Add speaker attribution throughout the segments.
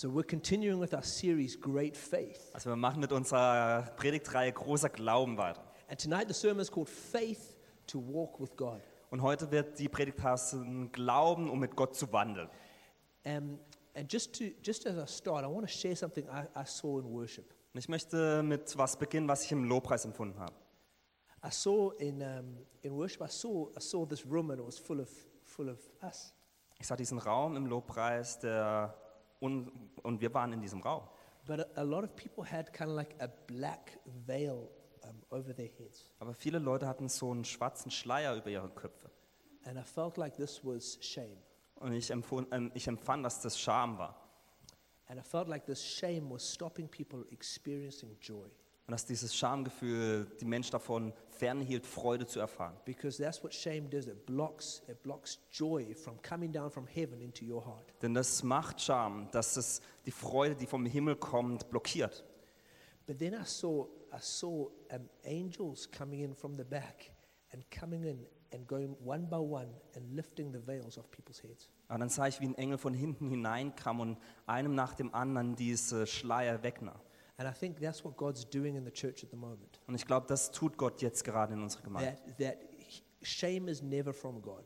Speaker 1: So we're continuing with our series, Great Faith.
Speaker 2: Also wir machen mit unserer Predigtreihe großer Glauben weiter.
Speaker 1: And tonight the sermon is called Faith to Walk with God.
Speaker 2: Und heute wird die Predigt heißen Glauben, um mit Gott zu wandeln.
Speaker 1: Um, and just, to, just as I start, I want to share something I, I saw in worship.
Speaker 2: Und ich möchte mit was beginnen, was ich im Lobpreis empfunden habe.
Speaker 1: I saw in, um, in worship, I saw, I saw this room and it was full of, full of us.
Speaker 2: Ich sah diesen Raum im Lobpreis, der und, und wir waren in diesem Raum.
Speaker 1: But a, a lot of people had kind of like a black veil um, over their heads.
Speaker 2: Aber viele Leute hatten so einen schwarzen Schleier über ihre Köpfe.
Speaker 1: And I felt like this was shame.
Speaker 2: Und ich, empfund, ähm, ich empfand, dass das Scham war.
Speaker 1: And I felt like this shame was stopping people experiencing joy.
Speaker 2: Und dass dieses Schamgefühl die Menschen davon fernhielt, Freude zu erfahren.
Speaker 1: Because that's what shame does. It blocks, it blocks joy from coming down from heaven into your heart.
Speaker 2: Denn das macht Scham, dass es die Freude, die vom Himmel kommt, blockiert.
Speaker 1: But then I saw, I saw um, angels coming in from the back and coming in and going one by one and lifting the veils off people's heads.
Speaker 2: Aber dann sah ich, wie ein Engel von hinten hineinkam und einem nach dem anderen diese Schleier wegnahm.
Speaker 1: And I think that's what God's doing in the church at the moment.
Speaker 2: Und ich glaube, das tut Gott jetzt gerade in unserer Gemeinde.
Speaker 1: That, that shame is never from God.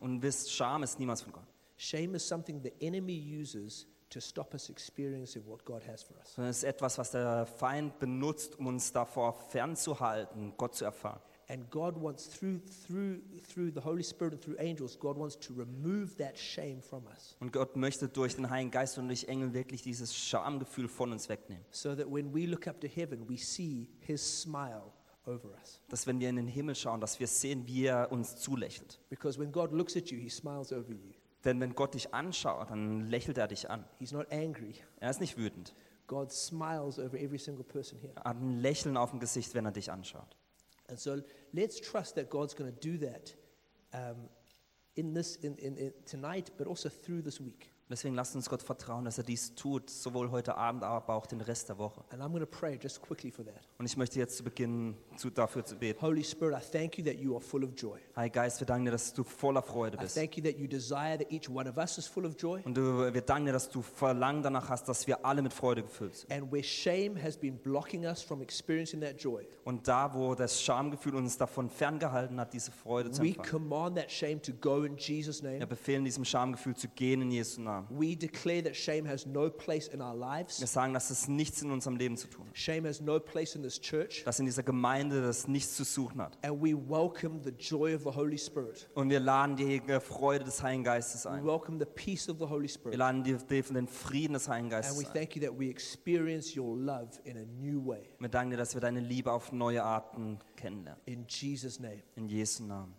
Speaker 2: Und wisst, Scham ist niemals von Gott.
Speaker 1: Shame is something the enemy uses to stop us experiencing what God has for us.
Speaker 2: Sondern es ist etwas, was der Feind benutzt, um uns davor fernzuhalten, Gott zu erfahren.
Speaker 1: And God wants through through through the Holy Spirit and through angels, God wants to remove that shame from us.
Speaker 2: Und Gott möchte durch den Heiligen Geist und durch Engel wirklich dieses Schamgefühl von uns wegnehmen.
Speaker 1: So that when we look up to heaven, we see his smile over us.
Speaker 2: Dass wenn wir in den Himmel schauen, dass wir sehen, wie er uns zulächelt.
Speaker 1: Because when God looks at you, he smiles over you.
Speaker 2: Denn wenn Gott dich anschaut, dann lächelt er dich an.
Speaker 1: He's not angry.
Speaker 2: Er ist nicht wütend.
Speaker 1: God smiles over every single person here.
Speaker 2: Er hat ein Lächeln auf dem Gesicht, wenn er dich anschaut.
Speaker 1: And so let's trust that God's going to do that um, in this in, in, in tonight, but also through this week.
Speaker 2: Deswegen lasst uns Gott vertrauen, dass er dies tut, sowohl heute Abend, aber auch den Rest der Woche.
Speaker 1: And I'm going to pray just quickly for that.
Speaker 2: Und ich möchte jetzt zu Beginn zu, dafür zu beten.
Speaker 1: Holy Spirit, I thank you that you are full of joy.
Speaker 2: Heiliger Geist, wir danken dir, dass du voller Freude
Speaker 1: I
Speaker 2: bist.
Speaker 1: thank you that you desire that each one of us is full of joy.
Speaker 2: Und du, wir danken dir, dass du Verlangen danach hast, dass wir alle mit Freude gefüllt sind.
Speaker 1: And where shame has been blocking us from experiencing that joy,
Speaker 2: Und da, wo das Schamgefühl uns davon ferngehalten hat, diese Freude zu
Speaker 1: we
Speaker 2: empfangen,
Speaker 1: command that shame to go in Jesus'
Speaker 2: wir
Speaker 1: name.
Speaker 2: befehlen diesem Schamgefühl zu gehen in Jesu Namen.
Speaker 1: We declare that shame has no place in our
Speaker 2: Wir
Speaker 1: lives.
Speaker 2: sagen, dass es nichts in unserem Leben zu tun hat.
Speaker 1: Shame has no place in this church.
Speaker 2: Dass in dieser Gemeinde das nichts zu suchen hat.
Speaker 1: And we welcome the joy of the Holy Spirit.
Speaker 2: Und wir laden die Freude des Heiligen Geistes
Speaker 1: We
Speaker 2: ein.
Speaker 1: welcome the peace of the Holy
Speaker 2: Wir
Speaker 1: Spirit.
Speaker 2: laden die, den Frieden des Heiligen
Speaker 1: And
Speaker 2: Geistes
Speaker 1: we
Speaker 2: ein.
Speaker 1: thank you that we experience your love in a new way.
Speaker 2: Wir danken dir, dass wir deine Liebe auf neue Arten kennenlernen.
Speaker 1: In Jesus' name.
Speaker 2: In Jesu Namen.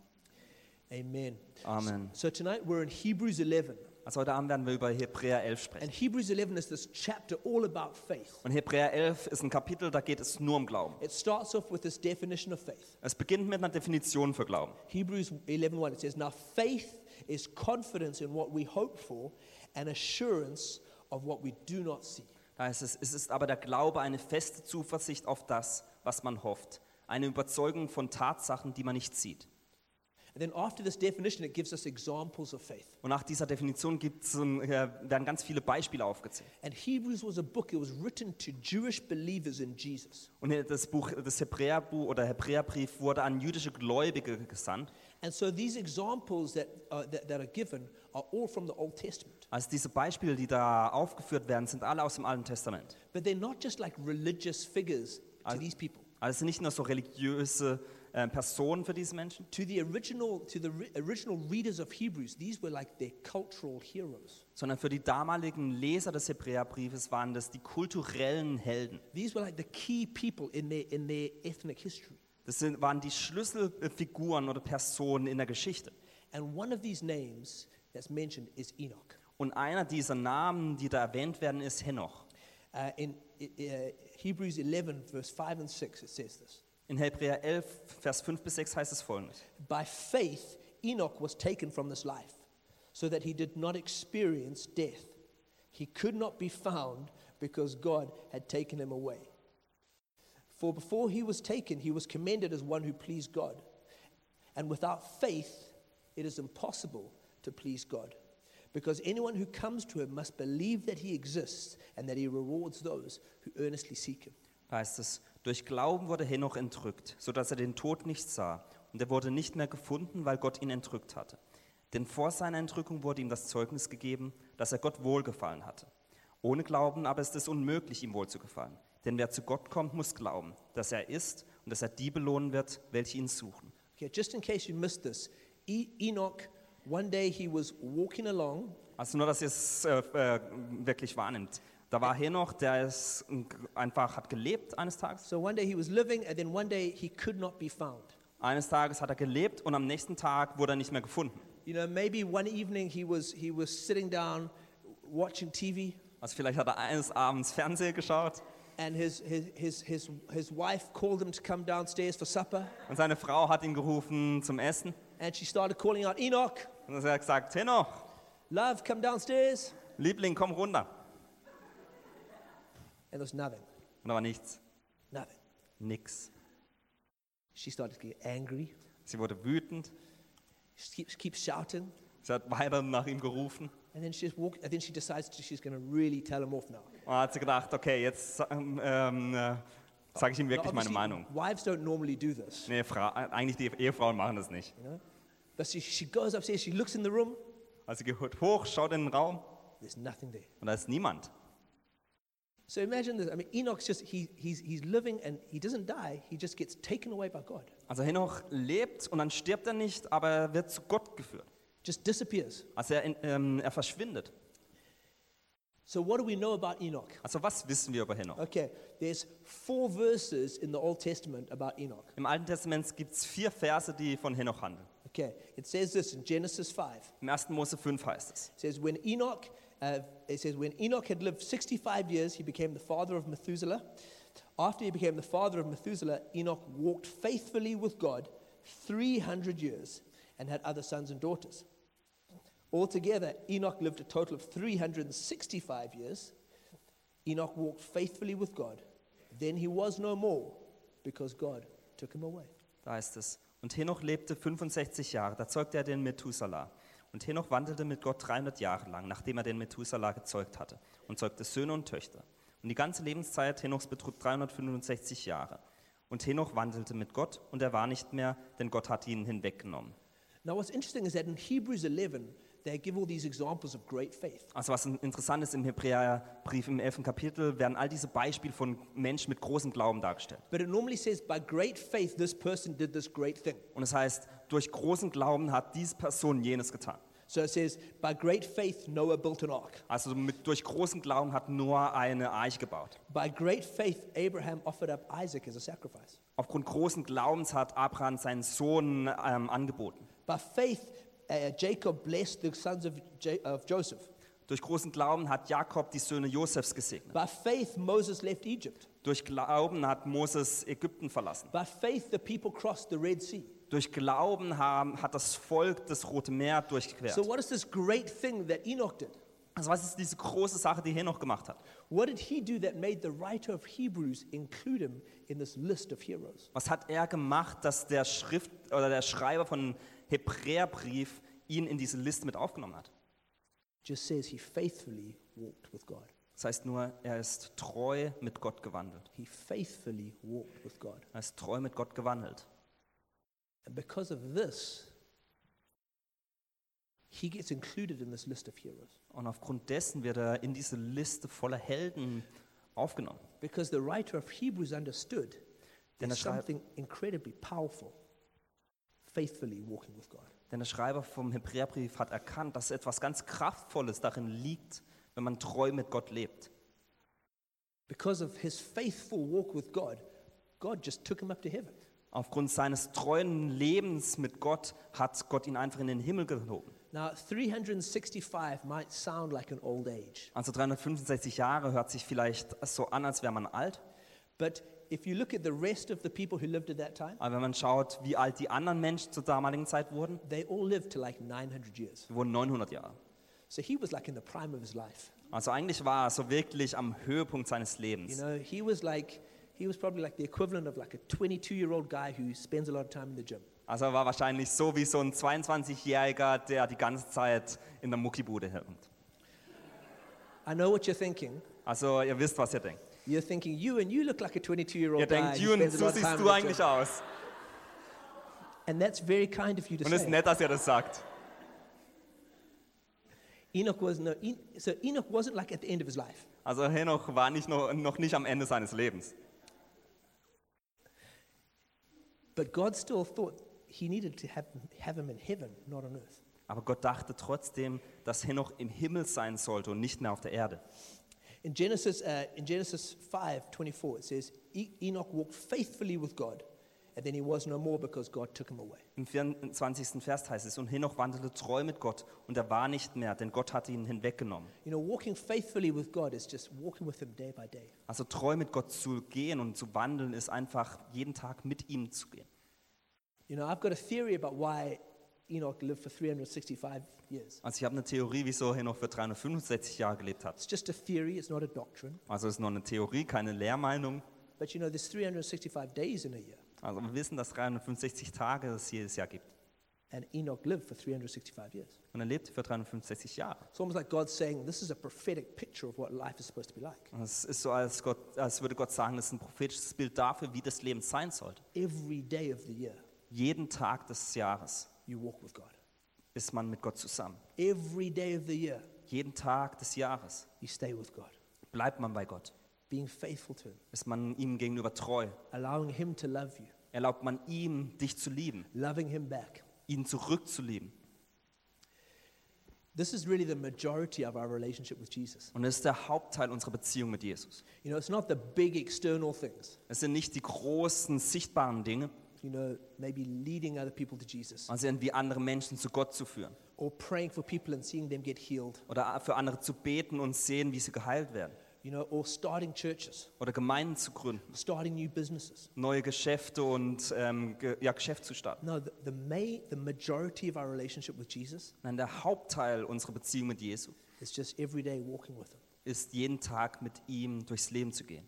Speaker 1: Amen.
Speaker 2: Amen.
Speaker 1: So tonight we're in Hebrews 11.
Speaker 2: Also heute Abend werden wir über Hebräer 11 sprechen.
Speaker 1: And Hebrews 11 is this chapter all about faith.
Speaker 2: Und Hebräer 11 ist ein Kapitel, da geht es nur um Glauben.
Speaker 1: It starts off with this definition of faith.
Speaker 2: Es beginnt mit einer Definition für Glauben.
Speaker 1: Hebrews 11:1 it says now faith is confidence in what we hope for and assurance of what we do not see.
Speaker 2: Da heißt es, es ist aber der Glaube eine feste Zuversicht auf das, was man hofft. Eine Überzeugung von Tatsachen, die man nicht sieht. Und nach dieser Definition gibt's, werden ganz viele Beispiele aufgezählt.
Speaker 1: And Hebrews was a book it was written to Jewish believers in Jesus.
Speaker 2: Und das Buch, das Hebräerbuch oder Hebräerbrief wurde an jüdische Gläubige gesandt.
Speaker 1: And so these examples that, that, that are given are all from the Old Testament.
Speaker 2: Also diese Beispiele, die da aufgeführt werden, sind alle aus dem Alten Testament.
Speaker 1: But they're not just like religious figures to
Speaker 2: Also-
Speaker 1: these people.
Speaker 2: Also nicht nur so religiöse äh, Personen für diese Menschen,
Speaker 1: To the original, to the ri- original readers of Hebrews, these were like their cultural heroes.
Speaker 2: sondern für die damaligen Leser des Hebräerbriefes waren das die kulturellen Helden.
Speaker 1: These were like the key people in their, in their ethnic history.
Speaker 2: Das sind, waren die Schlüsselfiguren oder Personen in der Geschichte.
Speaker 1: And one of these names that's mentioned is Enoch.
Speaker 2: Und einer dieser Namen, die da erwähnt werden, ist Henoch.
Speaker 1: Uh, in uh, Hebrews 11, verse 5 and 6, it says this
Speaker 2: In Hebräer 11, Vers 5 bis 6 heißt es folgendes.
Speaker 1: By faith, Enoch was taken from this life, so that he did not experience death. He could not be found because God had taken him away. For before he was taken, he was commended as one who pleased God. And without faith, it is impossible to please God. Because anyone who comes to him must believe that he exists and that he rewards those who earnestly seek him.
Speaker 2: heißt es, durch Glauben wurde Henoch entrückt, sodass er den Tod nicht sah. Und er wurde nicht mehr gefunden, weil Gott ihn entrückt hatte. Denn vor seiner Entrückung wurde ihm das Zeugnis gegeben, dass er Gott wohlgefallen hatte. Ohne Glauben aber ist es unmöglich, ihm wohlzugefallen. Denn wer zu Gott kommt, muss glauben, dass er ist und dass er die belohnen wird, welche ihn suchen.
Speaker 1: Okay, just in case you missed this, e- Enoch, one day he was walking along
Speaker 2: Also nur, dass ihr es äh, äh, wirklich wahrnimmt. Da war Henoch, der ist einfach hat gelebt eines Tages.
Speaker 1: So one day he was living, and then one day he could not be found.
Speaker 2: Eines Tages hat er gelebt und am nächsten Tag wurde er nicht mehr gefunden.
Speaker 1: You know, maybe one evening he was he was sitting down watching TV,
Speaker 2: Also vielleicht hat er eines Abends Fernsehen geschaut
Speaker 1: and his his his his, his wife called him to come downstairs for supper,
Speaker 2: und seine Frau hat ihn gerufen zum Essen.
Speaker 1: and she started calling out, Enoch,
Speaker 2: Und er hat gesagt, Henoch,
Speaker 1: love, come downstairs,
Speaker 2: Liebling, komm runter.
Speaker 1: And there was nothing,
Speaker 2: Und da war nichts,
Speaker 1: nothing.
Speaker 2: nix.
Speaker 1: She started to get angry.
Speaker 2: Sie wurde wütend,
Speaker 1: She keeps keeps shouting,
Speaker 2: sie hat weiter nach ihm gerufen.
Speaker 1: and then she just walked. And then she decides she's going to really tell him off now.
Speaker 2: Und dann hat sie gedacht, okay, jetzt ähm, ähm, äh, sage ich ihm wirklich meine Meinung.
Speaker 1: Wives don't normally do this,
Speaker 2: Nee, Fra eigentlich die Ehefrauen machen das nicht.
Speaker 1: you know. But she, she goes upstairs. She looks in the room.
Speaker 2: Also sie geht hoch, schaut in den Raum
Speaker 1: There's nothing there.
Speaker 2: und da ist niemand.
Speaker 1: So imagine this. I mean, Enoch's just he, he's he's living and he doesn't die. He just gets taken away by God.
Speaker 2: Also Henoch lebt und dann stirbt er nicht, aber er wird zu Gott geführt.
Speaker 1: Just disappears.
Speaker 2: Also er, ähm, er verschwindet.
Speaker 1: So what do we know about Enoch?
Speaker 2: Also was wissen wir über Henoch?
Speaker 1: Okay, there's four verses in the Old Testament about Enoch.
Speaker 2: Im Alten Testament gibt es vier Verse, die von Henoch handeln.
Speaker 1: Okay, it says this in Genesis 5.
Speaker 2: Im 1. Mose 5 heißt es.
Speaker 1: It says when Enoch, uh, it says when Enoch had lived 65 years, he became the father of Methuselah. After he became the father of Methuselah, Enoch walked faithfully with God 300 years and had other sons and daughters. Altogether, Enoch lived a total of 365 years. Enoch walked faithfully with God. Then he was no more because God took him away.
Speaker 2: Da heißt es. Und Henoch lebte 65 Jahre, da zeugte er den Methuselah. Und Henoch wandelte mit Gott 300 Jahre lang, nachdem er den Methuselah gezeugt hatte, und zeugte Söhne und Töchter. Und die ganze Lebenszeit Henochs betrug 365 Jahre. Und Henoch wandelte mit Gott, und er war nicht mehr, denn Gott hatte ihn hinweggenommen.
Speaker 1: Now, what's interesting is that in Hebrews 11, they give all these examples of great faith.
Speaker 2: Also was interessant ist, im Hebräerbrief im 11. Kapitel werden all diese Beispiele von Menschen mit großem Glauben dargestellt.
Speaker 1: But it normally says, by great faith, this person did this great thing.
Speaker 2: Und es heißt, durch großen Glauben hat diese Person jenes getan.
Speaker 1: So it says, by great faith, Noah built an ark.
Speaker 2: Also mit, durch großen Glauben hat Noah eine Arche gebaut.
Speaker 1: By great faith, Abraham offered up Isaac as a sacrifice.
Speaker 2: Aufgrund großen Glaubens hat Abraham seinen Sohn ähm, angeboten.
Speaker 1: By faith, uh, Jacob blessed the sons of, Ja- of Joseph.
Speaker 2: Durch großen Glauben hat Jakob die Söhne Josefs gesegnet.
Speaker 1: By faith, Moses left Egypt.
Speaker 2: Durch Glauben hat Moses Ägypten verlassen.
Speaker 1: By faith, the people crossed the Red Sea.
Speaker 2: Durch Glauben haben, hat das Volk das Rote Meer durchquert.
Speaker 1: So, what is this great thing that Enoch did?
Speaker 2: Also was ist diese große Sache, die Henoch gemacht hat?
Speaker 1: What did he do that made the writer of Hebrews include him in this list of heroes?
Speaker 2: Was hat er gemacht, dass der Schrift oder der Schreiber von Hebräerbrief ihn in diese Liste mit aufgenommen hat?
Speaker 1: Just says he faithfully walked with God.
Speaker 2: Das heißt nur, er ist treu mit Gott gewandelt.
Speaker 1: He faithfully walked with God.
Speaker 2: Er ist treu mit Gott gewandelt.
Speaker 1: And because of this, he gets included in this list of heroes.
Speaker 2: Und aufgrund dessen wird er in diese Liste voller Helden aufgenommen.
Speaker 1: Because the writer of Hebrews understood there's
Speaker 2: er
Speaker 1: something incredibly powerful, faithfully walking with God.
Speaker 2: Denn der Schreiber vom Hebräerbrief hat erkannt, dass etwas ganz Kraftvolles darin liegt, wenn man treu mit Gott lebt.
Speaker 1: Because of his faithful walk with God, God just took him up to heaven.
Speaker 2: Aufgrund seines treuen Lebens mit Gott hat Gott ihn einfach in den Himmel gehoben.
Speaker 1: Now, 365 might sound like an old age,
Speaker 2: Also 365 Jahre hört sich vielleicht so an, als wäre man alt.
Speaker 1: but if you look at the rest of the people who lived at that time,
Speaker 2: Aber wenn man schaut, wie alt die anderen Menschen zur damaligen Zeit wurden,
Speaker 1: they all lived to like 900 years.
Speaker 2: wurden 900 Jahre.
Speaker 1: So he was like in the prime of his life.
Speaker 2: Also eigentlich war er so wirklich am Höhepunkt seines
Speaker 1: You
Speaker 2: Lebens.
Speaker 1: know, he was like, he was probably like the equivalent of like a 22 year old guy who spends a lot of time in the gym.
Speaker 2: Also er war wahrscheinlich so wie so ein 22-Jähriger, der die ganze Zeit in der Muckibude hängt.
Speaker 1: I know what you're thinking.
Speaker 2: Also ihr wisst, was ihr denkt.
Speaker 1: You're thinking, you and you look like a 22 year
Speaker 2: Ihr
Speaker 1: old guy.
Speaker 2: denkt,
Speaker 1: who
Speaker 2: Jun,
Speaker 1: spends a
Speaker 2: so siehst du eigentlich
Speaker 1: gym."
Speaker 2: aus.
Speaker 1: And that's very kind of you to
Speaker 2: Und es ist
Speaker 1: say.
Speaker 2: nett, dass ihr das sagt.
Speaker 1: Enoch was no, so Enoch wasn't like at the end of his life.
Speaker 2: Also Henoch war nicht noch, noch nicht am Ende seines Lebens.
Speaker 1: But God still thought he needed to have, have him in heaven, not on earth.
Speaker 2: Aber Gott dachte trotzdem, dass Henoch im Himmel sein sollte und nicht mehr auf der Erde.
Speaker 1: In Genesis, uh, in Genesis 5 24, it says, "E- Enoch walked faithfully with God, and then he was no more because God took him away.
Speaker 2: Im 24. Vers heißt es, und Henoch wandelte treu mit Gott und er war nicht mehr, denn Gott hatte ihn hinweggenommen.
Speaker 1: You know, walking faithfully with God is just walking with him day by day.
Speaker 2: Also treu mit Gott zu gehen und zu wandeln ist einfach jeden Tag mit ihm zu gehen.
Speaker 1: You know, I've got a theory about why Enoch lived for 365 years.
Speaker 2: Also ich habe eine Theorie, wieso Henoch für 365 Jahre gelebt hat.
Speaker 1: It's just a theory, it's not a doctrine.
Speaker 2: Also es ist nur eine Theorie, keine Lehrmeinung.
Speaker 1: But you know, there's 365 days in a year,
Speaker 2: Also wir wissen, dass 365 Tage es jedes Jahr gibt.
Speaker 1: and Enoch lived for 365 years.
Speaker 2: Und er lebte für 365 Jahre.
Speaker 1: It's almost like God's saying, This is a prophetic picture of what life is supposed to be like.
Speaker 2: Es ist so, als, Gott, als würde Gott sagen, das ist ein prophetisches Bild dafür, wie das Leben sein sollte.
Speaker 1: Every day of the year,
Speaker 2: Jeden Tag des Jahres
Speaker 1: you walk with God.
Speaker 2: ist man mit Gott zusammen.
Speaker 1: Every day of the year,
Speaker 2: Jeden Tag des Jahres
Speaker 1: you stay with God,
Speaker 2: bleibt man bei Gott.
Speaker 1: being faithful to Him,
Speaker 2: Ist man ihm gegenüber treu.
Speaker 1: allowing Him to love you,
Speaker 2: Erlaubt man ihm, dich zu lieben,
Speaker 1: loving Him back.
Speaker 2: ihn zurückzulieben.
Speaker 1: This is really the majority of our relationship with Jesus.
Speaker 2: Und das ist der Hauptteil unserer Beziehung mit Jesus.
Speaker 1: You know, it's not the big external things,
Speaker 2: Es sind nicht die großen, sichtbaren Dinge,
Speaker 1: you know, maybe leading other people to Jesus
Speaker 2: also irgendwie andere Menschen zu Gott zu führen.
Speaker 1: or praying for people and seeing them get healed,
Speaker 2: Oder für andere zu beten und sehen, wie sie geheilt werden.
Speaker 1: you know, or starting churches,
Speaker 2: Oder Gemeinden zu gründen.
Speaker 1: starting new businesses.
Speaker 2: Neue Geschäfte und ähm, ge ja, Geschäft zu starten.
Speaker 1: No, the, the, may, the majority of our relationship with Jesus
Speaker 2: Nein, der Hauptteil unserer Beziehung mit Jesus
Speaker 1: is just every day walking with Him.
Speaker 2: ist, jeden Tag mit ihm durchs Leben zu gehen.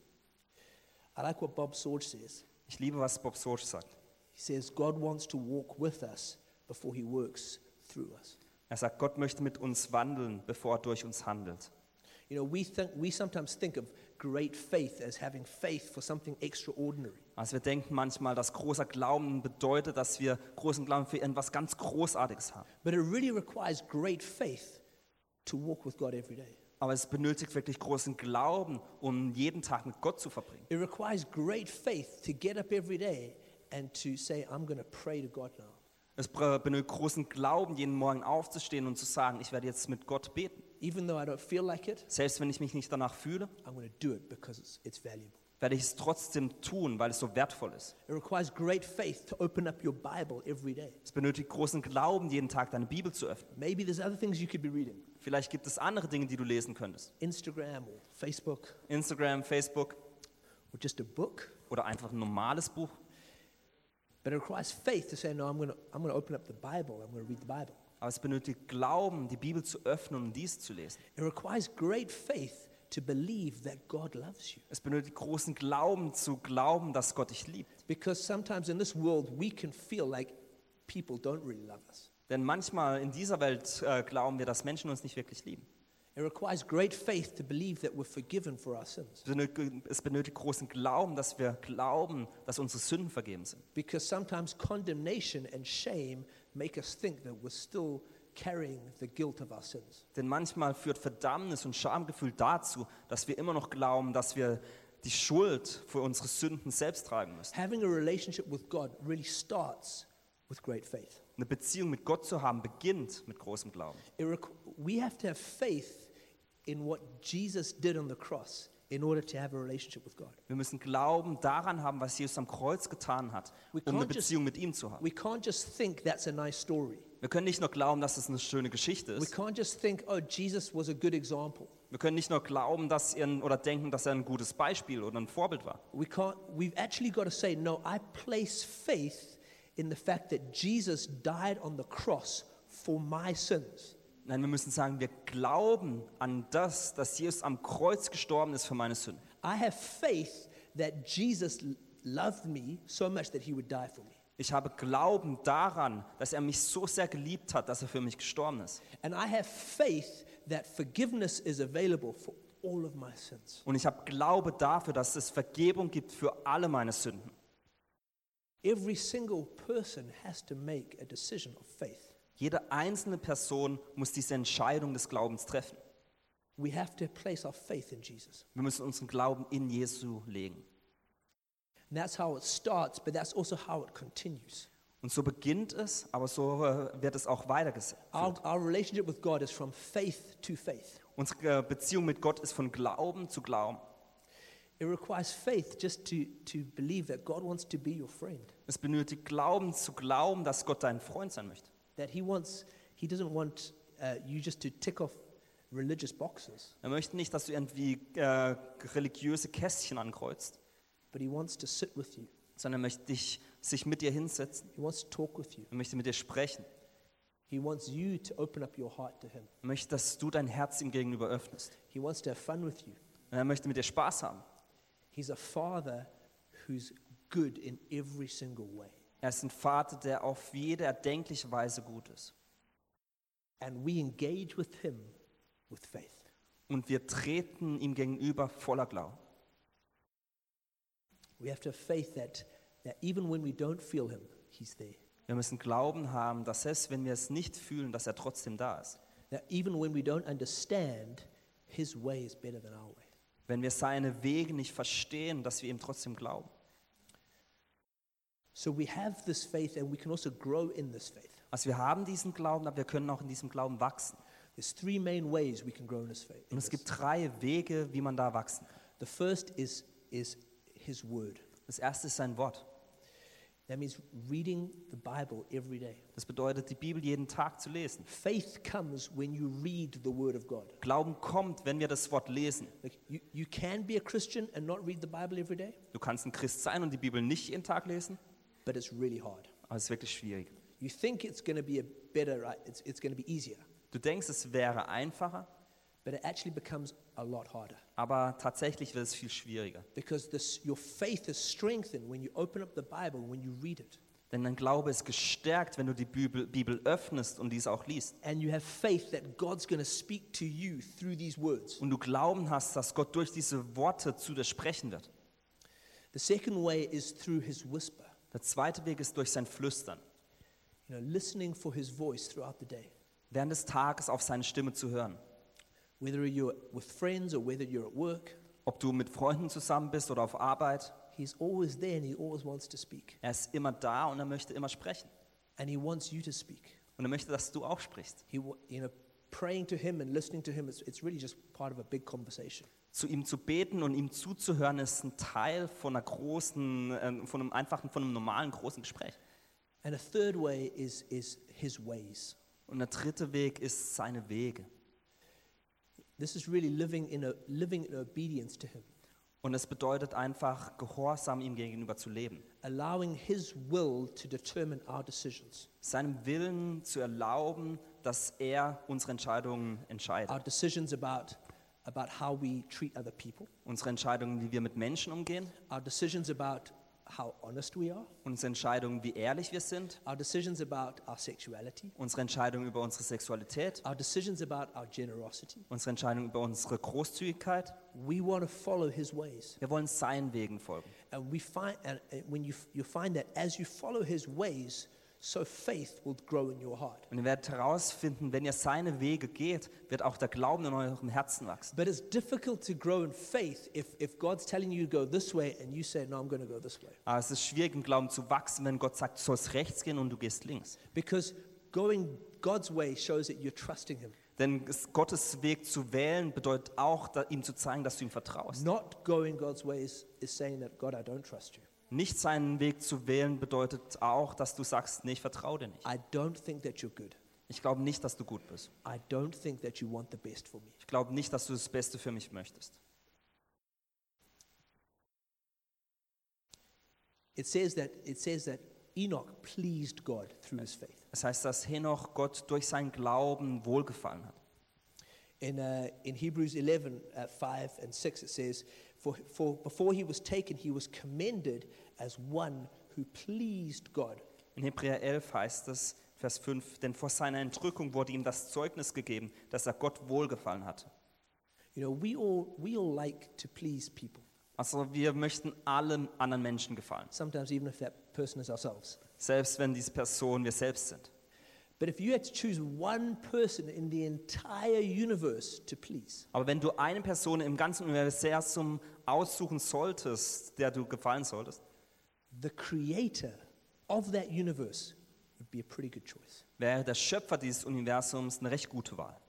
Speaker 1: I like what Bob Sorge says.
Speaker 2: Ich liebe, was Bob Sorge sagt.
Speaker 1: He says, God wants to walk with us before He works through us.
Speaker 2: Er sagt, Gott möchte mit uns wandeln, bevor er durch uns handelt.
Speaker 1: You know, we, think, we sometimes think of great faith as having faith for something extraordinary.
Speaker 2: Also wir denken manchmal, dass großer Glauben bedeutet, dass wir großen Glauben für etwas ganz Großartiges haben.
Speaker 1: But it really requires great faith to walk with God every day.
Speaker 2: Aber es benötigt wirklich großen Glauben, um jeden Tag mit Gott zu verbringen.
Speaker 1: It requires great faith to get up every day and to say, I'm going to pray to God now.
Speaker 2: Es benötigt großen Glauben, jeden Morgen aufzustehen und zu sagen, ich werde jetzt mit Gott beten.
Speaker 1: Even though I don't feel like it,
Speaker 2: Selbst wenn ich mich nicht danach fühle,
Speaker 1: I'm going to do it because it's, it's valuable.
Speaker 2: werde ich es trotzdem tun, weil es so wertvoll ist.
Speaker 1: It requires great faith to open up your Bible every day.
Speaker 2: Es benötigt großen Glauben, jeden Tag deine Bibel zu öffnen.
Speaker 1: Maybe there's other things you could be reading
Speaker 2: Vielleicht gibt es andere Dinge, die du lesen könntest.
Speaker 1: Instagram or Facebook
Speaker 2: Instagram, Facebook
Speaker 1: or just a book.
Speaker 2: oder einfach ein normales Buch.
Speaker 1: But it requires faith to say, no, I'm going to I'm going to open up the Bible. I'm going to read the Bible.
Speaker 2: Aber es benötigt Glauben, die Bibel zu öffnen und dies zu lesen.
Speaker 1: It requires great faith to believe that God loves you.
Speaker 2: Es benötigt großen Glauben zu glauben, dass Gott dich liebt.
Speaker 1: Because sometimes in this world, we can feel like people don't really love us.
Speaker 2: Denn manchmal in dieser Welt äh, glauben wir, dass Menschen uns nicht wirklich lieben. Es benötigt, großen Glauben, dass wir glauben, dass unsere Sünden vergeben sind.
Speaker 1: Because sometimes condemnation and shame make us think that we're still carrying the guilt of our sins.
Speaker 2: Denn manchmal führt Verdammnis und Schamgefühl dazu, dass wir immer noch glauben, dass wir die Schuld für unsere Sünden selbst tragen müssen.
Speaker 1: Having a relationship with God really starts with great faith.
Speaker 2: Eine Beziehung mit Gott zu haben beginnt mit großem Glauben.
Speaker 1: We have to have faith in what Jesus did on the cross in order to have a relationship with God.
Speaker 2: Wir müssen Glauben daran haben, was Jesus am Kreuz getan hat,
Speaker 1: We
Speaker 2: um eine
Speaker 1: can't just-
Speaker 2: Beziehung mit ihm zu haben.
Speaker 1: We can't just think that's a nice story.
Speaker 2: Wir können nicht nur glauben, dass es eine schöne Geschichte
Speaker 1: We
Speaker 2: ist.
Speaker 1: can't just think, oh, Jesus was a good example.
Speaker 2: Wir können nicht nur glauben, dass er oder denken, dass er ein gutes Beispiel oder ein Vorbild war.
Speaker 1: We can't, we've actually got to say, no, I place faith in the fact that Jesus died on the cross for my sins.
Speaker 2: Nein, wir müssen sagen, wir glauben an das, dass Jesus am Kreuz gestorben ist für meine Sünden.
Speaker 1: I have faith that Jesus loved me so much that he would die for me.
Speaker 2: Ich habe Glauben daran, dass er mich so sehr geliebt hat, dass er für mich gestorben ist.
Speaker 1: And I have faith that forgiveness is available for all of my sins.
Speaker 2: Und ich habe Glaube dafür, dass es Vergebung gibt für alle meine Sünden.
Speaker 1: Every single person has to make a decision of faith.
Speaker 2: Jede einzelne Person muss diese Entscheidung des Glaubens treffen.
Speaker 1: We have to place our faith in Jesus.
Speaker 2: Wir müssen unseren Glauben in Jesu legen.
Speaker 1: And that's how it starts, but that's also how it continues.
Speaker 2: Und so beginnt es, aber so äh, wird es auch weitergeführt.
Speaker 1: Our, our relationship with God is from faith to faith.
Speaker 2: Unsere äh, Beziehung mit Gott ist von Glauben zu Glauben.
Speaker 1: It requires faith just to, to believe that God wants to be your friend,
Speaker 2: Es benötigt Glauben zu glauben, dass Gott dein Freund sein möchte.
Speaker 1: That He wants, He doesn't want uh, you just to tick off religious boxes,
Speaker 2: Er möchte nicht, dass du irgendwie äh, religiöse Kästchen ankreuzt,
Speaker 1: but He wants to sit with you.
Speaker 2: sondern er möchte dich, sich mit dir hinsetzen.
Speaker 1: He wants to talk with you.
Speaker 2: Er möchte mit dir sprechen.
Speaker 1: He wants you to open up your heart to Him.
Speaker 2: Er möchte, dass du dein Herz ihm gegenüber öffnest.
Speaker 1: He wants to have fun with you.
Speaker 2: Und er möchte mit dir Spaß haben.
Speaker 1: He's a father who's good in every single way.
Speaker 2: Er ist ein Vater, der auf jede erdenkliche Weise gut ist.
Speaker 1: And we engage with Him with faith.
Speaker 2: Und wir treten ihm gegenüber voller Glauben.
Speaker 1: We have to have faith that, that even when we don't feel Him, He's there.
Speaker 2: Wir müssen Glauben haben, dass es, wenn wir es nicht fühlen, dass er trotzdem da ist.
Speaker 1: That even when we don't understand, His way is better than our way.
Speaker 2: Wenn wir seine Wege nicht verstehen, dass wir ihm trotzdem glauben.
Speaker 1: So we have this faith and we can also grow in this faith.
Speaker 2: Also wir haben diesen Glauben, aber wir können auch in diesem Glauben wachsen.
Speaker 1: There's three main ways we can grow in this faith.
Speaker 2: Und es gibt drei Wege, wie man da wachsen.
Speaker 1: The first is, is His Word.
Speaker 2: Das erste ist sein Wort.
Speaker 1: That means reading the Bible every day.
Speaker 2: Das bedeutet, die Bibel jeden Tag zu lesen.
Speaker 1: Faith comes when you read the Word of God.
Speaker 2: Glauben kommt, wenn wir das Wort lesen.
Speaker 1: Like you, you can be a Christian and not read the Bible every day,
Speaker 2: Du kannst ein Christ sein und die Bibel nicht jeden Tag lesen,
Speaker 1: but it's really hard.
Speaker 2: aber es ist wirklich schwierig.
Speaker 1: You think it's going to be a better, right? It's, it's going to be easier,
Speaker 2: Du denkst, es wäre einfacher,
Speaker 1: but it actually becomes a lot harder
Speaker 2: aber tatsächlich wird es viel schwieriger.
Speaker 1: because this, your faith is strengthened when you open up the Bible, when you read it.
Speaker 2: Denn dein Glaube ist gestärkt, wenn du die Bibel, Bibel öffnest und diese auch liest.
Speaker 1: And you have faith that God's going to speak to you through these words.
Speaker 2: Und du Glauben hast, dass Gott durch diese Worte zu dir sprechen wird.
Speaker 1: The second way is through his whisper,
Speaker 2: Der zweite Weg ist durch sein Flüstern.
Speaker 1: you know, listening for his voice throughout the day.
Speaker 2: Während des Tages auf seine Stimme zu hören.
Speaker 1: Whether you're with friends or whether you're at work,
Speaker 2: Ob du mit Freunden zusammen bist oder auf Arbeit,
Speaker 1: he's always there and he always wants to speak.
Speaker 2: er ist immer da und er möchte immer sprechen.
Speaker 1: And he wants you to speak.
Speaker 2: Und er möchte, dass du auch sprichst.
Speaker 1: He, you know, praying to him and listening to him, it's, it's really just part of a big conversation.
Speaker 2: Zu ihm zu beten und ihm zuzuhören, ist ein Teil von einer großen, äh, von einem einfachen, von einem normalen großen Gespräch.
Speaker 1: And a third way is, is his ways.
Speaker 2: Und der dritte Weg ist seine Wege.
Speaker 1: This is really living in, a, living in obedience to him,
Speaker 2: Und es bedeutet einfach, gehorsam ihm gegenüber zu leben.
Speaker 1: allowing his will to determine our decisions,
Speaker 2: Seinem Willen zu erlauben, dass er unsere Entscheidungen entscheidet.
Speaker 1: our decisions about, about how we treat other people,
Speaker 2: Unsere Entscheidungen, wie wir mit Menschen umgehen.
Speaker 1: our decisions about how honest we are,
Speaker 2: Unsere Entscheidungen, wie ehrlich wir sind.
Speaker 1: our decisions about our sexuality,
Speaker 2: Unsere Entscheidungen über unsere Sexualität.
Speaker 1: our decisions about our generosity.
Speaker 2: Unsere Entscheidungen über unsere Großzügigkeit.
Speaker 1: We want to follow his ways.
Speaker 2: Wir wollen seinen Wegen folgen.
Speaker 1: And we find, and and when you, you find that as you follow his ways, so faith will grow in your heart.
Speaker 2: Und ihr werdet herausfinden, wenn ihr seine Wege geht, wird auch der Glauben in eurem Herzen wachsen.
Speaker 1: But it's difficult to grow in faith if, if God's telling you to go this way and you say, no, I'm going to go this way.
Speaker 2: Aber es ist schwierig, im Glauben zu wachsen, wenn Gott sagt, du sollst rechts gehen und du gehst links.
Speaker 1: Because going God's way shows that you're trusting him.
Speaker 2: Denn es- Gottes Weg zu wählen bedeutet auch, ihm zu zeigen, dass du ihm vertraust.
Speaker 1: Not going God's ways is saying that, God, I don't trust you.
Speaker 2: Nicht seinen Weg zu wählen bedeutet auch, dass du sagst, nee, ich vertraue dir nicht.
Speaker 1: I don't think that you're good.
Speaker 2: Ich glaube nicht, dass du gut bist.
Speaker 1: I don't think that you want the best for me.
Speaker 2: Ich glaube nicht, dass du das Beste für mich möchtest.
Speaker 1: It says that, it says that Enoch pleased God through his faith.
Speaker 2: Das heißt, dass Henoch Gott durch seinen Glauben wohlgefallen hat.
Speaker 1: In, uh, in Hebrews 11, uh, 5 and 6, it says, for, for before he was taken, he was commended as one who pleased God.
Speaker 2: In Hebräer 11 heißt es, Vers 5, denn vor seiner Entrückung wurde ihm das Zeugnis gegeben, dass er Gott wohlgefallen hatte.
Speaker 1: You know, we all, we all like to please people,
Speaker 2: Also wir möchten allen anderen Menschen gefallen,
Speaker 1: sometimes even if that person is ourselves.
Speaker 2: selbst wenn diese Person wir selbst sind. Aber wenn du eine Person im ganzen Universum aussuchen solltest, der du gefallen solltest,
Speaker 1: the creator of that universe would be a pretty good choice.
Speaker 2: wäre der Schöpfer dieses Universums eine recht gute Wahl.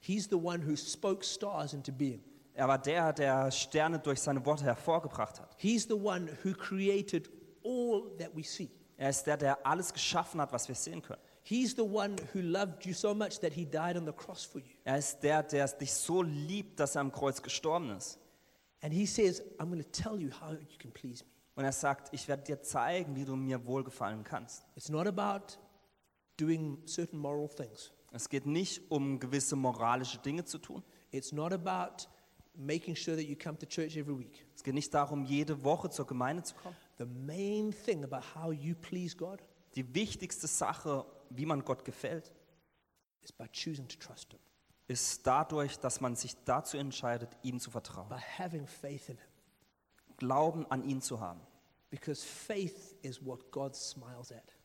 Speaker 1: He's the one who spoke stars into being.
Speaker 2: Er war der, der Sterne durch seine Worte hervorgebracht hat.
Speaker 1: He's the one who created all that we see.
Speaker 2: Er ist der, der alles geschaffen hat, was wir sehen können.
Speaker 1: He's the one who loved you so much that he died on the cross for you.
Speaker 2: Er ist der, der dich so liebt, dass er am Kreuz gestorben ist.
Speaker 1: And he says, I'm going to tell you how you can please me.
Speaker 2: Und er sagt, ich werde dir zeigen, wie du mir wohlgefallen kannst.
Speaker 1: It's not about doing certain moral things.
Speaker 2: Es geht nicht um gewisse moralische Dinge zu tun.
Speaker 1: It's not about making sure that you come to church every week.
Speaker 2: Es geht nicht darum, jede Woche zur Gemeinde zu kommen.
Speaker 1: The main thing about how you please God
Speaker 2: Die wichtigste Sache, wie man Gott gefällt,
Speaker 1: is by choosing to trust Him,
Speaker 2: ist dadurch, dass man sich dazu entscheidet, ihm zu vertrauen.
Speaker 1: by having faith in Him.
Speaker 2: Glauben an ihn zu haben.
Speaker 1: Because faith is what God smiles at.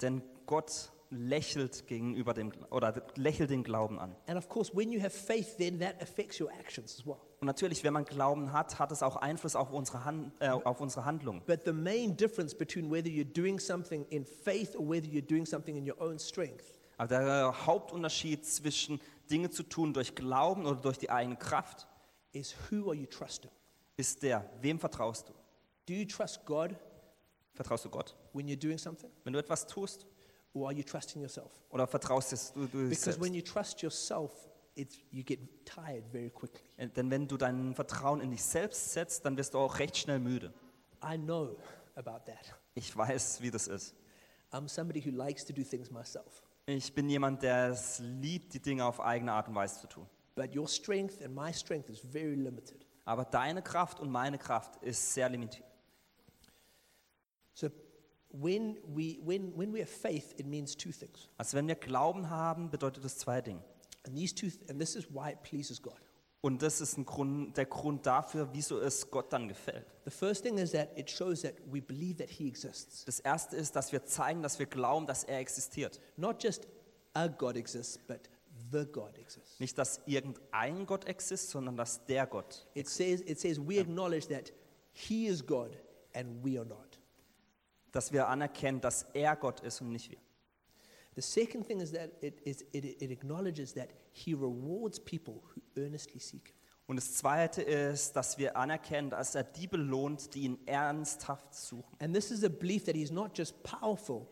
Speaker 2: Denn Gott lächelt gegenüber dem oder lächelt den Glauben an.
Speaker 1: And of course, when you have faith, then that affects your actions as well.
Speaker 2: Und natürlich, wenn man Glauben hat, hat es auch Einfluss auf unsere, Hand, äh, auf unsere Handlung.
Speaker 1: But the main difference between whether you're doing something in faith or whether you're doing something in your own strength
Speaker 2: Aber der Hauptunterschied zwischen Dinge zu tun durch Glauben oder durch die eigene Kraft
Speaker 1: is who are you trusting?
Speaker 2: ist der, wem vertraust du?
Speaker 1: Do you trust God
Speaker 2: Vertraust du Gott,
Speaker 1: when you're doing something,
Speaker 2: wenn du etwas tust?
Speaker 1: Or are you trusting yourself?
Speaker 2: Oder vertraust es du, du
Speaker 1: Because when
Speaker 2: selbst?
Speaker 1: you trust yourself, it's, you get tired very quickly.
Speaker 2: Äh, Denn wenn du dein Vertrauen in dich selbst setzt, dann wirst du auch recht schnell müde.
Speaker 1: I know about that.
Speaker 2: Ich weiß, wie das ist.
Speaker 1: I'm somebody who likes to do things myself.
Speaker 2: Ich bin jemand, der es liebt, die Dinge auf eigene Art und Weise zu tun.
Speaker 1: But your strength and my strength is very limited.
Speaker 2: Aber deine Kraft und meine Kraft ist sehr limitiert.
Speaker 1: So when we, when, when we have faith, it means two things.
Speaker 2: Also wenn wir Glauben haben, bedeutet das zwei Dinge.
Speaker 1: And, these two th- and this is why it pleases God.
Speaker 2: Und das ist ein Grund, der Grund dafür, wieso es Gott dann gefällt.
Speaker 1: The first thing is that it shows that we believe that He exists.
Speaker 2: Das erste ist, dass wir zeigen, dass wir glauben, dass er existiert.
Speaker 1: Not just a God exists, but the God exists.
Speaker 2: Nicht, dass irgendein Gott existiert, sondern dass der Gott.
Speaker 1: It says, it says we acknowledge that He is God and we are not.
Speaker 2: Dass wir anerkennen, dass er Gott ist und nicht wir.
Speaker 1: The second thing is that it, it, it acknowledges that He rewards people who earnestly seek Him.
Speaker 2: Und das zweite ist, dass wir anerkennen, dass er die belohnt, die ihn ernsthaft suchen.
Speaker 1: And this is a belief that He's not just powerful,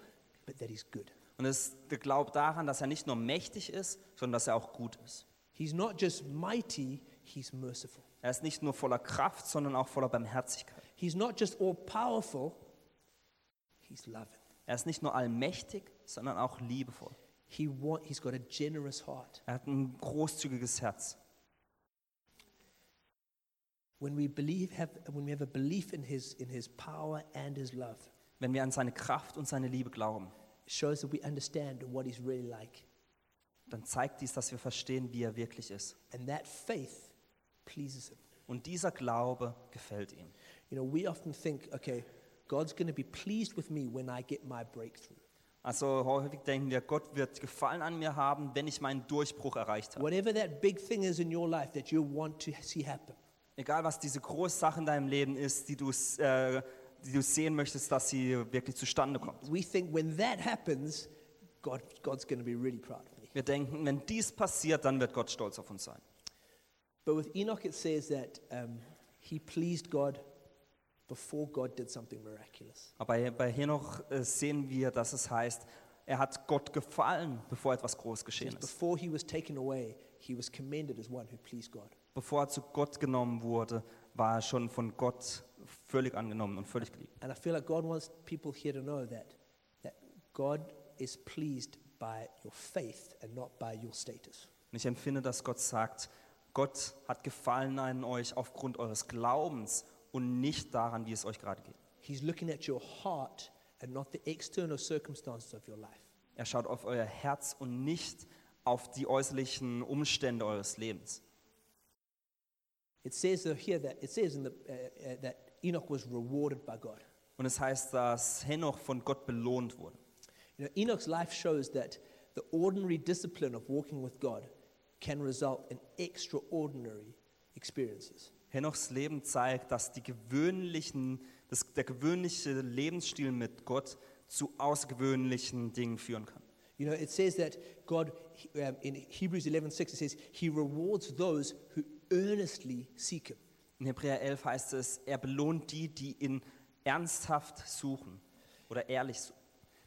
Speaker 1: but that He's good.
Speaker 2: Und es ist der Glaube daran, dass er nicht nur mächtig ist, sondern dass er auch gut ist.
Speaker 1: He's not just mighty, He's merciful.
Speaker 2: Er ist nicht nur voller Kraft, sondern auch voller Barmherzigkeit.
Speaker 1: He's not just all powerful, He's loving.
Speaker 2: Er ist nicht nur allmächtig, sondern auch liebevoll.
Speaker 1: He want, he's got a generous heart.
Speaker 2: Er hat ein großzügiges Herz.
Speaker 1: When we believe, have, when we have a belief in his, in his power and his love,
Speaker 2: Wenn wir an seine Kraft und seine Liebe glauben,
Speaker 1: it shows that we understand what he's really like.
Speaker 2: dann zeigt dies, dass wir verstehen, wie er wirklich ist.
Speaker 1: And that faith pleases him.
Speaker 2: Und dieser Glaube gefällt ihm.
Speaker 1: You know, we often think, okay, God's going to be pleased with me when I get my breakthrough.
Speaker 2: Also häufig denken wir, Gott wird Gefallen an mir haben, wenn ich meinen Durchbruch erreicht habe.
Speaker 1: Whatever that big thing is in your life that you want to see happen,
Speaker 2: Egal, was diese große Sache in deinem Leben ist, die du, äh, die du sehen möchtest, dass sie wirklich zustande kommt.
Speaker 1: we think when that happens, God, God's going to be really proud of me.
Speaker 2: Wir denken, wenn dies passiert, dann wird Gott stolz auf uns sein.
Speaker 1: But with Enoch, it says that um, he pleased God before God did something miraculous.
Speaker 2: Aber bei- Henoch äh, sehen wir, dass es heißt, er hat Gott gefallen, bevor etwas groß geschehen ist.
Speaker 1: Before he was taken away, he was commended as one who pleased God.
Speaker 2: Bevor er zu Gott genommen wurde, war er schon von Gott völlig angenommen und völlig geliebt.
Speaker 1: And I feel like God wants people here to know that, that God is pleased by your faith and not by your status.
Speaker 2: Und ich empfinde, dass Gott sagt, Gott hat Gefallen an euch aufgrund eures Glaubens und nicht daran, wie es euch gerade geht.
Speaker 1: He's looking at your heart and not the external circumstances of your life.
Speaker 2: Er schaut auf euer Herz und nicht auf die äußerlichen Umstände eures Lebens.
Speaker 1: It says here that it says in the, uh, uh, that Enoch was rewarded by God.
Speaker 2: Und es heißt, dass Henoch von Gott belohnt wurde.
Speaker 1: You know, Enoch's life shows that the ordinary discipline of walking with God can result in extraordinary experiences.
Speaker 2: Henochs Leben zeigt, dass die gewöhnlichen, das, der gewöhnliche Lebensstil mit Gott zu außergewöhnlichen Dingen führen kann.
Speaker 1: You know, it says that God, um, in Hebrews 11:6, it says, He rewards those who earnestly seek Him.
Speaker 2: In Hebräer 11 heißt es, er belohnt die, die ihn ernsthaft suchen oder ehrlich suchen.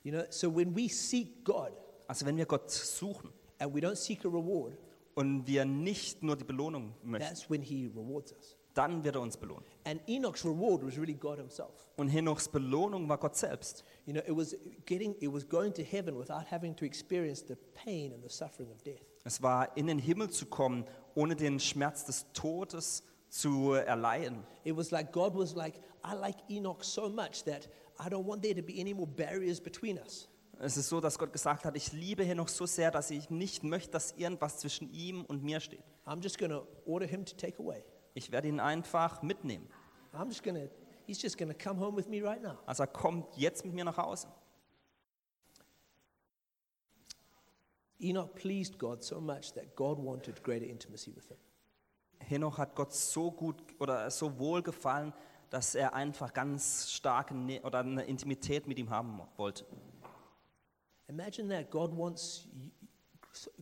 Speaker 1: You know, so when we seek God
Speaker 2: Also wenn wir Gott suchen
Speaker 1: and we don't seek a reward,
Speaker 2: und wir nicht nur die Belohnung möchten,
Speaker 1: that's when He rewards us.
Speaker 2: dann wird er uns belohnen.
Speaker 1: And Enoch's reward was really God Himself.
Speaker 2: Und Henochs Belohnung war Gott selbst.
Speaker 1: You know, it was getting, it was going to heaven without having to experience the pain and the suffering of death.
Speaker 2: Es war in den Himmel zu kommen, ohne den Schmerz des Todes zu erleiden.
Speaker 1: It was like God was like, I like Enoch so much that I don't want there to be any more barriers between us.
Speaker 2: Es ist so, dass Gott gesagt hat, ich liebe Henoch so sehr, dass ich nicht möchte, dass irgendwas zwischen ihm und mir steht.
Speaker 1: I'm just going to order him to take away.
Speaker 2: Ich werde ihn einfach mitnehmen.
Speaker 1: I'm just going to, he's just going to come home with me right now.
Speaker 2: Also er kommt jetzt mit mir nach Hause.
Speaker 1: Enoch pleased God so much that God wanted greater intimacy with him.
Speaker 2: Henoch hat Gott so gut oder so wohl gefallen, dass er einfach ganz starke Nä- oder eine Intimität mit ihm haben wollte.
Speaker 1: Imagine that God wants,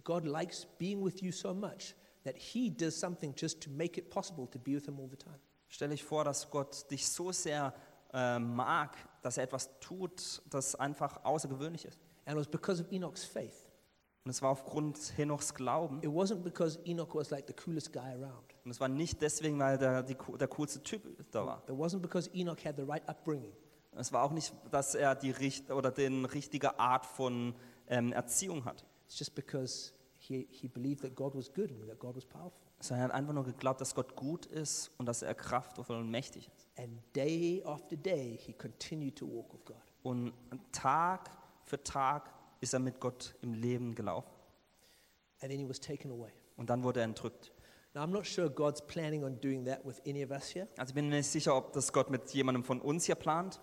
Speaker 1: God likes being with you so much that he does something just to make it possible to be with him all the time.
Speaker 2: Stell dich vor, dass Gott dich so sehr äh, mag, dass er etwas tut, das einfach außergewöhnlich ist.
Speaker 1: And it was because of Enoch's faith.
Speaker 2: Und es war aufgrund Henochs Glauben.
Speaker 1: It wasn't because Enoch was like the coolest guy around.
Speaker 2: Und es war nicht deswegen, weil der, die, der coolste Typ da war.
Speaker 1: It wasn't because Enoch had the right upbringing.
Speaker 2: Es war auch nicht, dass er die richt oder den richtige Art von ähm, Erziehung hat.
Speaker 1: It's just because he, he believed that God was good and that God was powerful.
Speaker 2: Sondern er hat einfach nur geglaubt, dass Gott gut ist und dass er kraftvoll und mächtig ist.
Speaker 1: And day after day, he continued to walk with God.
Speaker 2: Und Tag für Tag ist er mit Gott im Leben gelaufen.
Speaker 1: And then he was taken away.
Speaker 2: Und dann wurde er entrückt.
Speaker 1: Now, I'm not sure God's planning on doing that with any of us here.
Speaker 2: Also ich bin mir nicht sicher, ob das Gott mit jemandem von uns hier plant.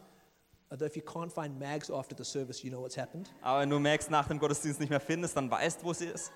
Speaker 1: Although, if you can't find Mags after the service, you know what's happened.
Speaker 2: Aber wenn du merkst, nach dem Gottesdienst nicht mehr findest, dann weißt, wo sie ist.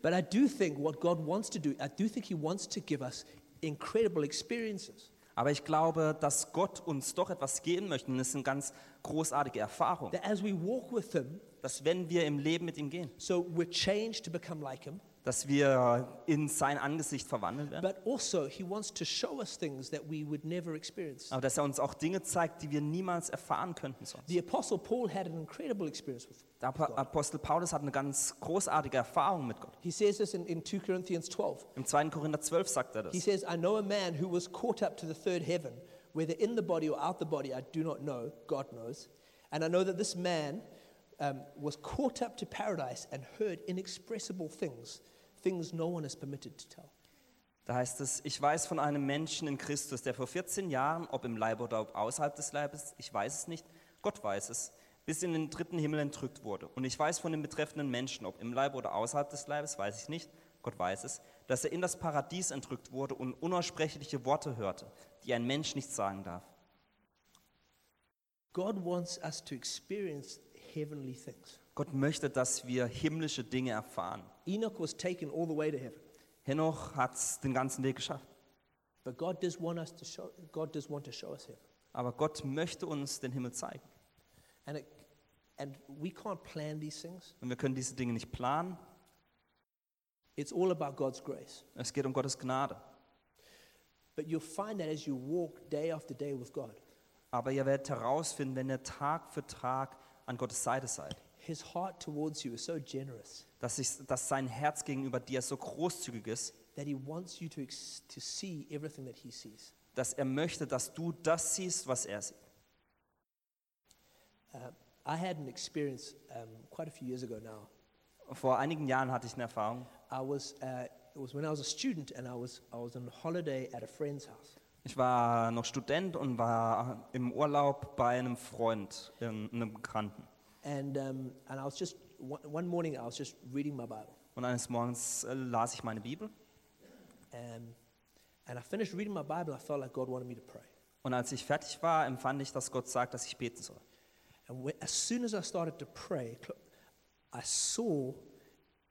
Speaker 1: But I do think what God wants to do, I do think He wants to give us incredible experiences.
Speaker 2: Aber ich glaube, dass Gott uns doch etwas geben möchte. Und es sind ganz großartige Erfahrungen.
Speaker 1: That as we walk with Him,
Speaker 2: Dass wenn wir im Leben mit ihm gehen,
Speaker 1: so we're changed to become like Him,
Speaker 2: dass wir in sein Angesicht verwandelt werden.
Speaker 1: but also He wants to show us things that we would never experience.
Speaker 2: Aber dass er uns auch Dinge zeigt, die wir niemals erfahren könnten sonst.
Speaker 1: The Apostle Paul had an incredible experience with
Speaker 2: Der Apo- Apostel Paulus hat eine ganz großartige Erfahrung mit Gott.
Speaker 1: He says this in, in 2 Corinthians 12.
Speaker 2: Im 2. Korinther 12 sagt er
Speaker 1: He
Speaker 2: das.
Speaker 1: says, I know a man who was caught up to the third heaven, whether in the body or out the body, I do not know, God knows. And I know that this man um, was caught up to paradise and heard inexpressible things, things no one is permitted to tell.
Speaker 2: Da heißt es, ich weiß von einem Menschen in Christus, der vor 14 Jahren, ob im Leib oder ob außerhalb des Leibes, ich weiß es nicht, Gott weiß es, bis in den dritten Himmel entrückt wurde. Und ich weiß von dem betreffenden Menschen, ob im Leib oder außerhalb des Leibes, weiß ich nicht, Gott weiß es, dass er in das Paradies entrückt wurde und unaussprechliche Worte hörte, die ein Mensch nicht sagen darf.
Speaker 1: God wants us to experience heavenly things.
Speaker 2: Gott möchte, dass wir himmlische Dinge erfahren.
Speaker 1: Enoch was taken all the way to heaven,
Speaker 2: Henoch hat es den ganzen Weg geschafft.
Speaker 1: but God does want us to show, God does want to show us heaven.
Speaker 2: Aber Gott möchte uns den Himmel zeigen.
Speaker 1: And, it, and we can't plan these things.
Speaker 2: Und wir können diese Dinge nicht planen.
Speaker 1: It's all about God's grace.
Speaker 2: Es geht um Gottes Gnade.
Speaker 1: But you'll find that as you walk day after day with God,
Speaker 2: Aber ihr werdet herausfinden, wenn ihr Tag für Tag an Gottes Seite seid,
Speaker 1: His heart towards you is so generous
Speaker 2: dass, sich, dass sein Herz gegenüber dir so großzügig ist,
Speaker 1: that He wants you to, to see everything that He sees.
Speaker 2: dass er möchte, dass du das siehst, was er sieht.
Speaker 1: Uh, I had an experience um, quite a few years ago now.
Speaker 2: Vor einigen Jahren hatte ich eine Erfahrung.
Speaker 1: I was, uh, it was when I was a student and I was, I was on holiday at a friend's house.
Speaker 2: Ich war noch Student und war im Urlaub bei einem Freund, einem Bekannten.
Speaker 1: And, um, and I was just, one, morning, I was just reading my Bible.
Speaker 2: Und eines Morgens äh, las ich meine Bibel.
Speaker 1: Um, and I finished reading my Bible, I felt like God wanted me to pray.
Speaker 2: Und als ich fertig war, empfand ich, dass Gott sagt, dass ich beten soll.
Speaker 1: And when, as soon as I started to pray, I saw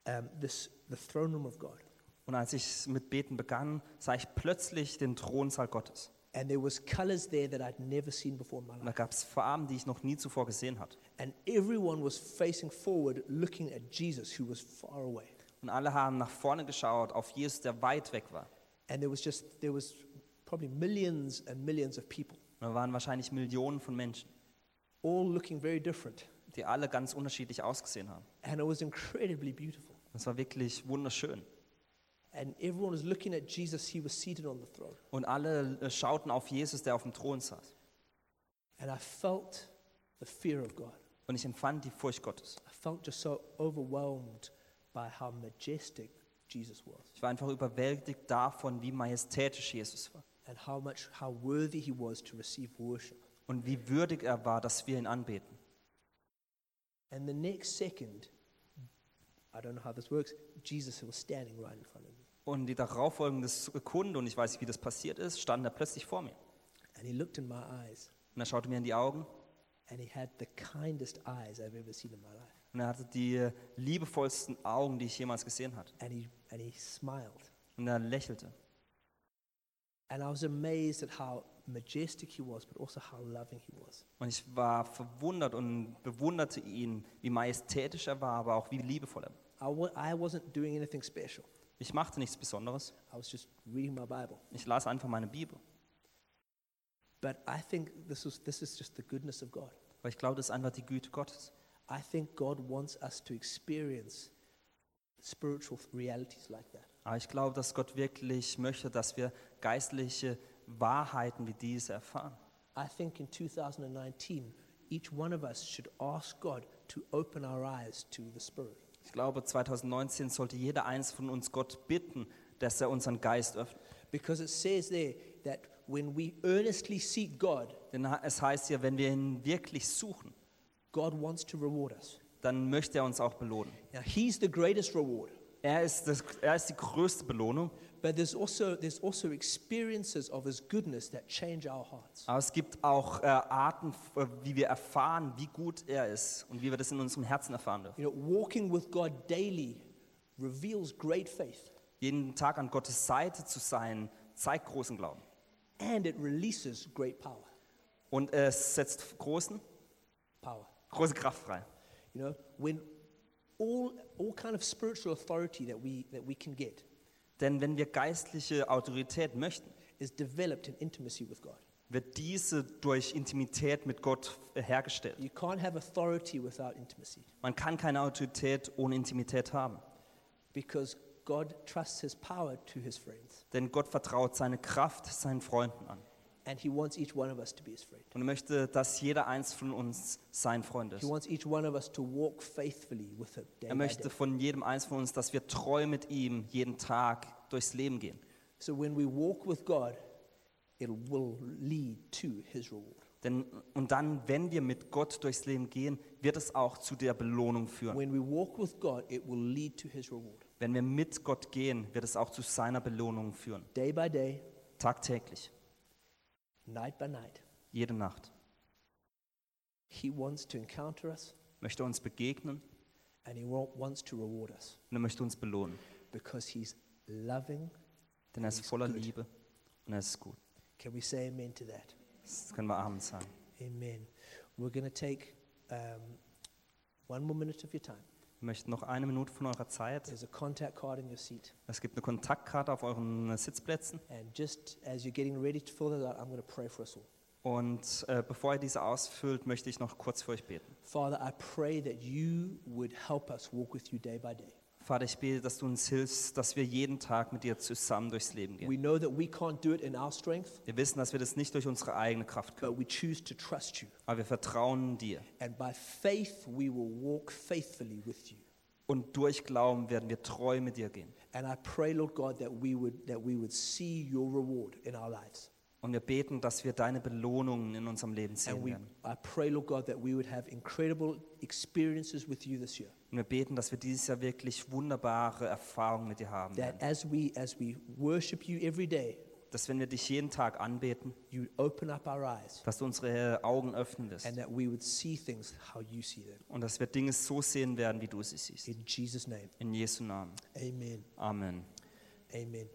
Speaker 1: um, this, the throne room of God.
Speaker 2: Und als ich mit Beten begann, sah ich plötzlich den Thronsaal Gottes.
Speaker 1: And there was colors there that I'd never seen before in my
Speaker 2: Und da
Speaker 1: life.
Speaker 2: gab es Farben, die ich noch nie zuvor gesehen hatte.
Speaker 1: And everyone was facing forward, looking at Jesus, who was far away.
Speaker 2: Und alle haben nach vorne geschaut auf Jesus, der weit weg war.
Speaker 1: And there was just, there was probably millions and millions of people,
Speaker 2: Und da waren wahrscheinlich Millionen von Menschen,
Speaker 1: all looking very different.
Speaker 2: die alle ganz unterschiedlich ausgesehen haben.
Speaker 1: And it was incredibly beautiful.
Speaker 2: Das war wirklich wunderschön.
Speaker 1: And everyone was looking at Jesus, he was seated on the throne.
Speaker 2: Und alle äh, schauten auf Jesus, der auf dem Thron saß.
Speaker 1: And I felt the fear of God.
Speaker 2: Und ich empfand die Furcht Gottes.
Speaker 1: I felt just so overwhelmed by how majestic Jesus was
Speaker 2: Ich war einfach überwältigt davon, wie majestätisch Jesus war.
Speaker 1: and how much how worthy he was to receive worship.
Speaker 2: Und wie würdig er war, dass wir ihn anbeten.
Speaker 1: And the next second, I don't know how this works, Jesus was standing right in front of me.
Speaker 2: Und die darauffolgende Sekunde, und ich weiß nicht, wie das passiert ist, stand er plötzlich vor mir.
Speaker 1: And he looked in my eyes
Speaker 2: Und er schaute mir in die Augen
Speaker 1: and he had the kindest eyes I've ever seen in my life.
Speaker 2: und er hatte die liebevollsten Augen, die ich jemals gesehen hatte.
Speaker 1: And he and he smiled.
Speaker 2: Und er lächelte.
Speaker 1: And I was amazed at how majestic he was, but also how loving he was.
Speaker 2: Und ich war verwundert und bewunderte ihn, wie majestätisch er war, aber auch wie liebevoll er war.
Speaker 1: I I wasn't doing anything special.
Speaker 2: Ich machte nichts Besonderes.
Speaker 1: I was just reading my Bible.
Speaker 2: Ich las einfach meine Bibel.
Speaker 1: But I think this is, this is just the goodness of God.
Speaker 2: Weil ich glaube, das ist einfach die Güte Gottes.
Speaker 1: I think God wants us to experience spiritual realities like that.
Speaker 2: Aber ich glaube, dass Gott wirklich möchte, dass wir geistliche Wahrheiten wie diese erfahren.
Speaker 1: I think in 2019, each one of us should ask God to open our eyes to the Spirit.
Speaker 2: Ich glaube, 2019 sollte jeder eins von uns Gott bitten, dass er unseren Geist öffnet.
Speaker 1: Because it says there that when we earnestly seek God,
Speaker 2: Denn es heißt ja, wenn wir ihn wirklich suchen,
Speaker 1: God wants to reward us.
Speaker 2: dann möchte er uns auch belohnen.
Speaker 1: Now, He's the greatest reward.
Speaker 2: Er ist, das, er ist die größte Belohnung,
Speaker 1: But there's also, there's also experiences of His goodness that change our hearts.
Speaker 2: aber es gibt auch äh, Arten, äh, wie wir erfahren, wie gut er ist und wie wir das in unserem Herzen erfahren dürfen.
Speaker 1: You know, walking with God daily reveals great faith
Speaker 2: Jeden Tag an Gottes Seite zu sein, zeigt großen Glauben.
Speaker 1: and it releases great power.
Speaker 2: Und es setzt großen,
Speaker 1: Power.
Speaker 2: große Kraft frei.
Speaker 1: You know, when all, all kind of spiritual authority that we, that we can get
Speaker 2: Denn wenn wir geistliche Autorität möchten,
Speaker 1: is developed in intimacy with God.
Speaker 2: wird diese durch Intimität mit Gott äh, hergestellt.
Speaker 1: You can't have authority without intimacy
Speaker 2: Man kann keine Autorität ohne Intimität haben.
Speaker 1: because God trusts his power to his friends
Speaker 2: Denn Gott vertraut seine Kraft seinen Freunden an.
Speaker 1: And he wants each one of us to be his friend.
Speaker 2: Und er möchte, dass jeder eins von uns sein Freund
Speaker 1: He
Speaker 2: ist.
Speaker 1: wants each one of us to walk faithfully with him day
Speaker 2: Er möchte von jedem eins von uns, dass wir treu mit ihm jeden Tag durchs Leben gehen.
Speaker 1: So when we walk with God, it will lead to his reward.
Speaker 2: Denn, und dann, wenn wir mit Gott durchs Leben gehen, wird es auch zu der Belohnung führen.
Speaker 1: When we walk with God, it will lead to his reward.
Speaker 2: Wenn wir mit Gott gehen, wird es auch zu seiner Belohnung führen.
Speaker 1: Day by day,
Speaker 2: Tagtäglich,
Speaker 1: night by night.
Speaker 2: jede Nacht.
Speaker 1: He wants to encounter us
Speaker 2: Möchte uns begegnen
Speaker 1: and he wants to reward us
Speaker 2: und er möchte uns belohnen.
Speaker 1: because he's loving.
Speaker 2: Denn er ist voller
Speaker 1: good.
Speaker 2: Liebe und er ist gut.
Speaker 1: Can we say amen to that?
Speaker 2: Das können wir Amen sagen.
Speaker 1: Amen. We're going to take um, one more minute of your time.
Speaker 2: Wir möchten noch eine Minute von eurer Zeit. Es gibt eine Kontaktkarte auf euren Sitzplätzen.
Speaker 1: Out, us all.
Speaker 2: Und äh, bevor ihr diese ausfüllt, möchte ich noch kurz für euch beten.
Speaker 1: Father, I pray that you would help us walk with you day by day.
Speaker 2: Vater, ich bete, dass du uns hilfst, dass wir jeden Tag mit dir zusammen durchs Leben gehen.
Speaker 1: We know that we can't do it in our strength,
Speaker 2: Wir wissen, dass wir das nicht durch unsere eigene Kraft können,
Speaker 1: but we choose to trust you.
Speaker 2: aber wir vertrauen dir.
Speaker 1: And by faith, we will walk faithfully with you.
Speaker 2: Und durch Glauben werden wir treu mit dir gehen.
Speaker 1: And I pray, Lord God, that we would, that we would see your reward in our lives.
Speaker 2: Und wir beten, dass wir deine Belohnungen in unserem Leben sehen
Speaker 1: we,
Speaker 2: werden.
Speaker 1: I pray, Lord God, that we would have incredible experiences with you this year.
Speaker 2: Und wir beten, dass wir dieses Jahr wirklich wunderbare Erfahrungen mit dir haben
Speaker 1: That
Speaker 2: werden.
Speaker 1: as we as we worship you every day,
Speaker 2: Dass wenn wir dich jeden Tag anbeten,
Speaker 1: eyes
Speaker 2: dass du unsere Augen öffnen wirst.
Speaker 1: things.
Speaker 2: Und dass wir Dinge so sehen werden, wie du sie siehst.
Speaker 1: In Jesus' name.
Speaker 2: In Jesu Namen.
Speaker 1: Amen.
Speaker 2: Amen.
Speaker 1: Amen.